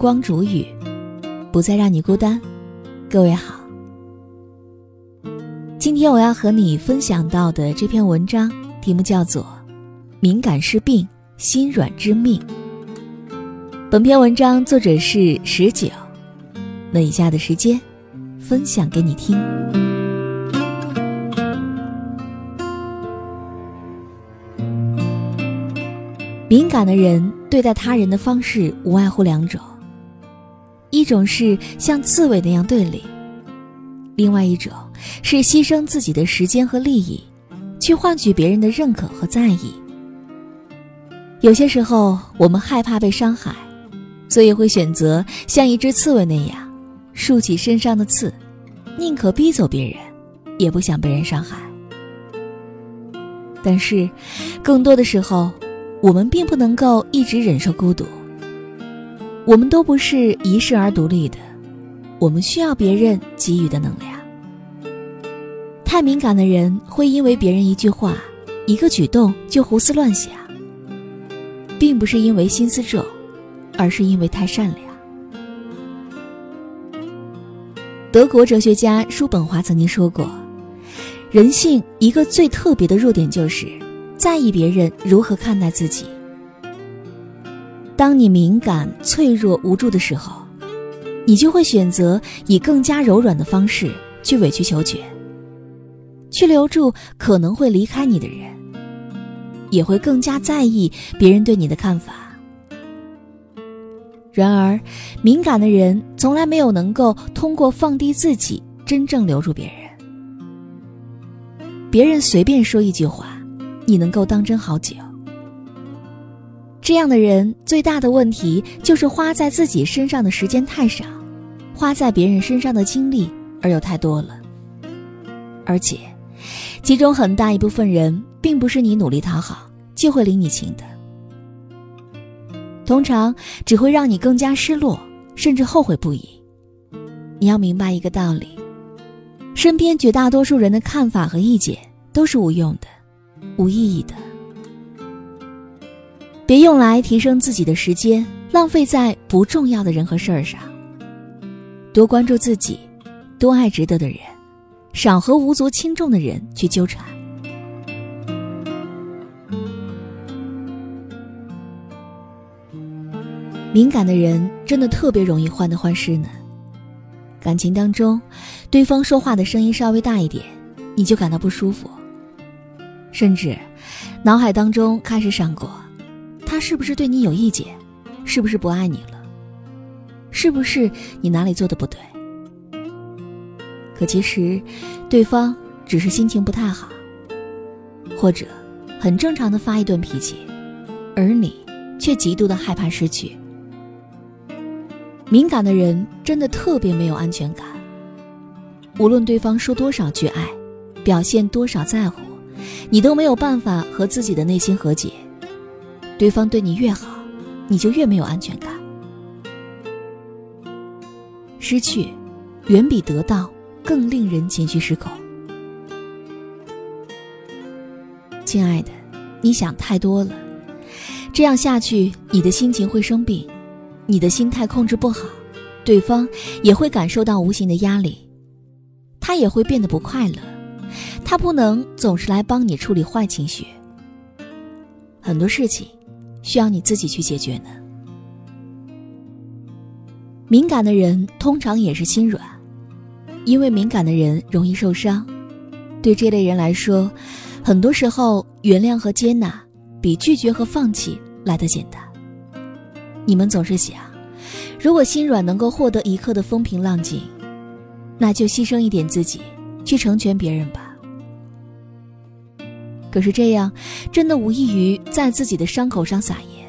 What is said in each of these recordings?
光煮雨，不再让你孤单。各位好，今天我要和你分享到的这篇文章题目叫做《敏感是病，心软之命》。本篇文章作者是十九，那以下的时间分享给你听。敏感的人对待他人的方式无外乎两种，一种是像刺猬那样对立，另外一种是牺牲自己的时间和利益，去换取别人的认可和在意。有些时候，我们害怕被伤害。所以会选择像一只刺猬那样，竖起身上的刺，宁可逼走别人，也不想被人伤害。但是，更多的时候，我们并不能够一直忍受孤独。我们都不是一世而独立的，我们需要别人给予的能量。太敏感的人会因为别人一句话、一个举动就胡思乱想，并不是因为心思重。而是因为太善良。德国哲学家叔本华曾经说过：“人性一个最特别的弱点，就是在意别人如何看待自己。当你敏感、脆弱、无助的时候，你就会选择以更加柔软的方式去委曲求全，去留住可能会离开你的人，也会更加在意别人对你的看法。”然而，敏感的人从来没有能够通过放低自己，真正留住别人。别人随便说一句话，你能够当真好久。这样的人最大的问题就是花在自己身上的时间太少，花在别人身上的精力而又太多了。而且，其中很大一部分人并不是你努力讨好就会领你情的。通常只会让你更加失落，甚至后悔不已。你要明白一个道理：身边绝大多数人的看法和意见都是无用的、无意义的。别用来提升自己的时间浪费在不重要的人和事儿上。多关注自己，多爱值得的人，少和无足轻重的人去纠缠。敏感的人真的特别容易患得患失呢。感情当中，对方说话的声音稍微大一点，你就感到不舒服，甚至脑海当中开始闪过：是不是对你有意见？是不是不爱你了？是不是你哪里做的不对？可其实，对方只是心情不太好，或者很正常的发一顿脾气，而你却极度的害怕失去。敏感的人真的特别没有安全感。无论对方说多少句爱，表现多少在乎，你都没有办法和自己的内心和解。对方对你越好，你就越没有安全感。失去，远比得到更令人情绪失控。亲爱的，你想太多了，这样下去，你的心情会生病。你的心态控制不好，对方也会感受到无形的压力，他也会变得不快乐，他不能总是来帮你处理坏情绪。很多事情需要你自己去解决呢。敏感的人通常也是心软，因为敏感的人容易受伤，对这类人来说，很多时候原谅和接纳比拒绝和放弃来得简单。你们总是想，如果心软能够获得一刻的风平浪静，那就牺牲一点自己，去成全别人吧。可是这样，真的无异于在自己的伤口上撒盐。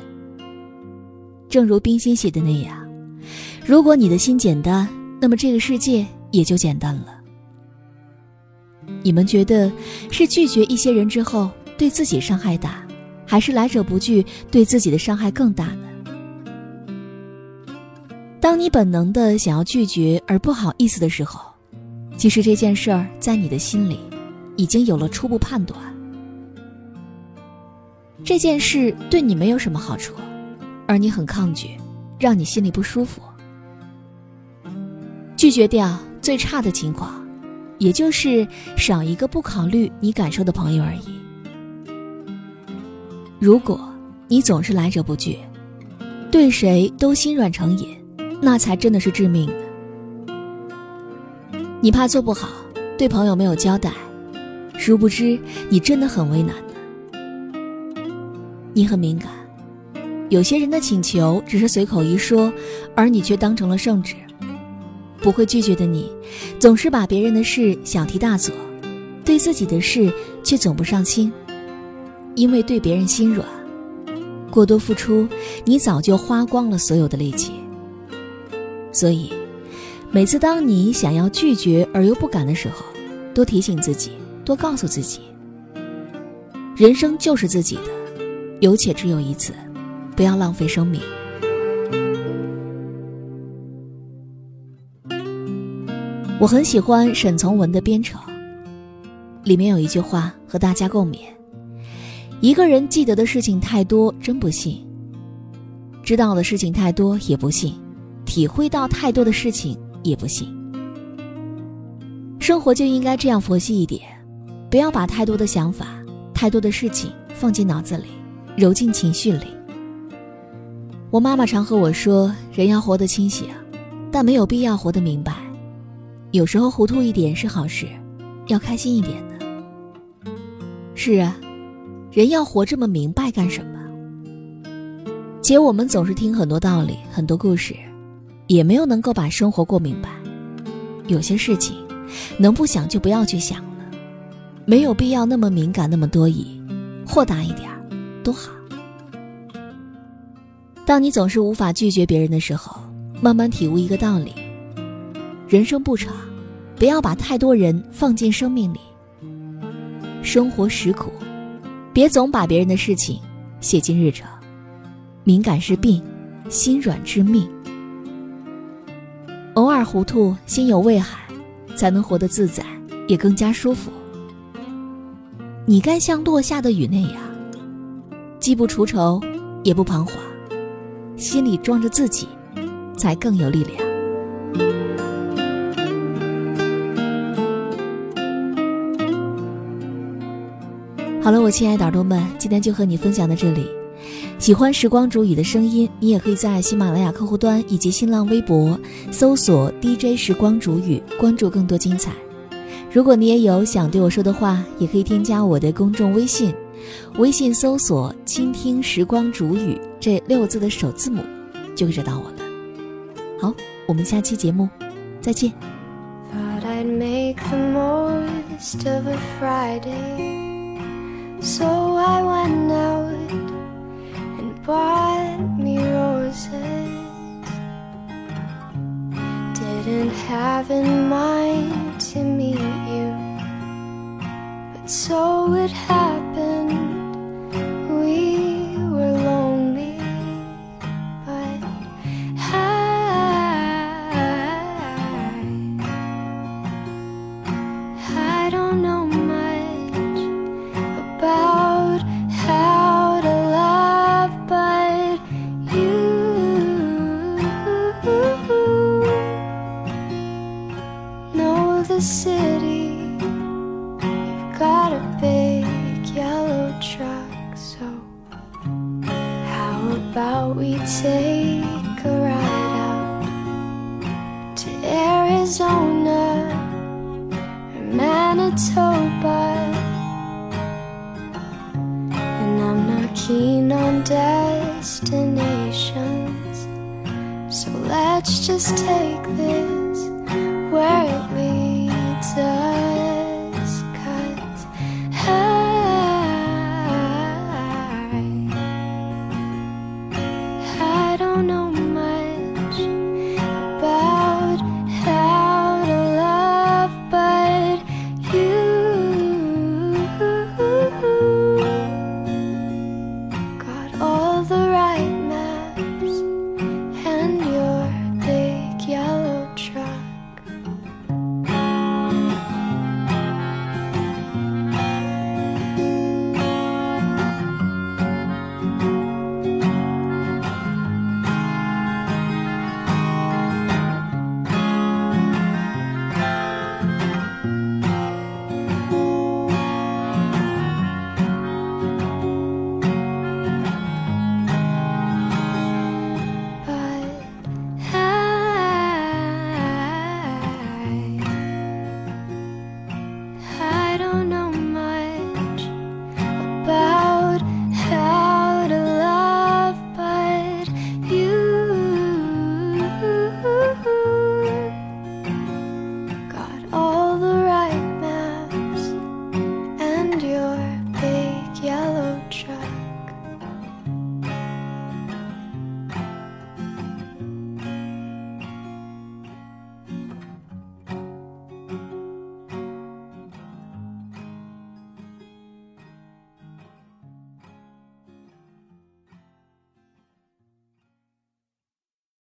正如冰心写的那样，如果你的心简单，那么这个世界也就简单了。你们觉得是拒绝一些人之后对自己伤害大，还是来者不拒对自己的伤害更大呢？当你本能的想要拒绝而不好意思的时候，其实这件事儿在你的心里已经有了初步判断。这件事对你没有什么好处，而你很抗拒，让你心里不舒服。拒绝掉最差的情况，也就是少一个不考虑你感受的朋友而已。如果你总是来者不拒，对谁都心软成瘾，那才真的是致命的。你怕做不好，对朋友没有交代，殊不知你真的很为难。你很敏感，有些人的请求只是随口一说，而你却当成了圣旨。不会拒绝的你，总是把别人的事小题大做，对自己的事却总不上心。因为对别人心软，过多付出，你早就花光了所有的力气。所以，每次当你想要拒绝而又不敢的时候，多提醒自己，多告诉自己：人生就是自己的，有且只有一次，不要浪费生命。我很喜欢沈从文的《编程》，里面有一句话和大家共勉：一个人记得的事情太多，真不信；知道的事情太多，也不信；体会到太多的事情，也不信。生活就应该这样佛系一点，不要把太多的想法、太多的事情放进脑子里，揉进情绪里。我妈妈常和我说：“人要活得清醒，但没有必要活得明白。”有时候糊涂一点是好事，要开心一点的。是啊，人要活这么明白干什么？姐我们总是听很多道理、很多故事，也没有能够把生活过明白。有些事情，能不想就不要去想了，没有必要那么敏感、那么多疑，豁达一点多，好。当你总是无法拒绝别人的时候，慢慢体悟一个道理。人生不长，不要把太多人放进生命里。生活实苦，别总把别人的事情写进日程。敏感是病，心软致命。偶尔糊涂，心有畏海，才能活得自在，也更加舒服。你该像落下的雨那样，既不除愁，也不彷徨，心里装着自己，才更有力量。好了，我亲爱的耳朵们，今天就和你分享到这里。喜欢时光煮雨的声音，你也可以在喜马拉雅客户端以及新浪微博搜索 DJ 时光煮雨，关注更多精彩。如果你也有想对我说的话，也可以添加我的公众微信，微信搜索“倾听时光煮雨”这六个字的首字母，就会找到我了。好，我们下期节目再见。So I went out and bought me roses. Didn't have in mind to meet you, but so it happened. track. So, how about we take a ride out to Arizona or Manitoba? And I'm not keen on destinations, so let's just take this where it leads us. shut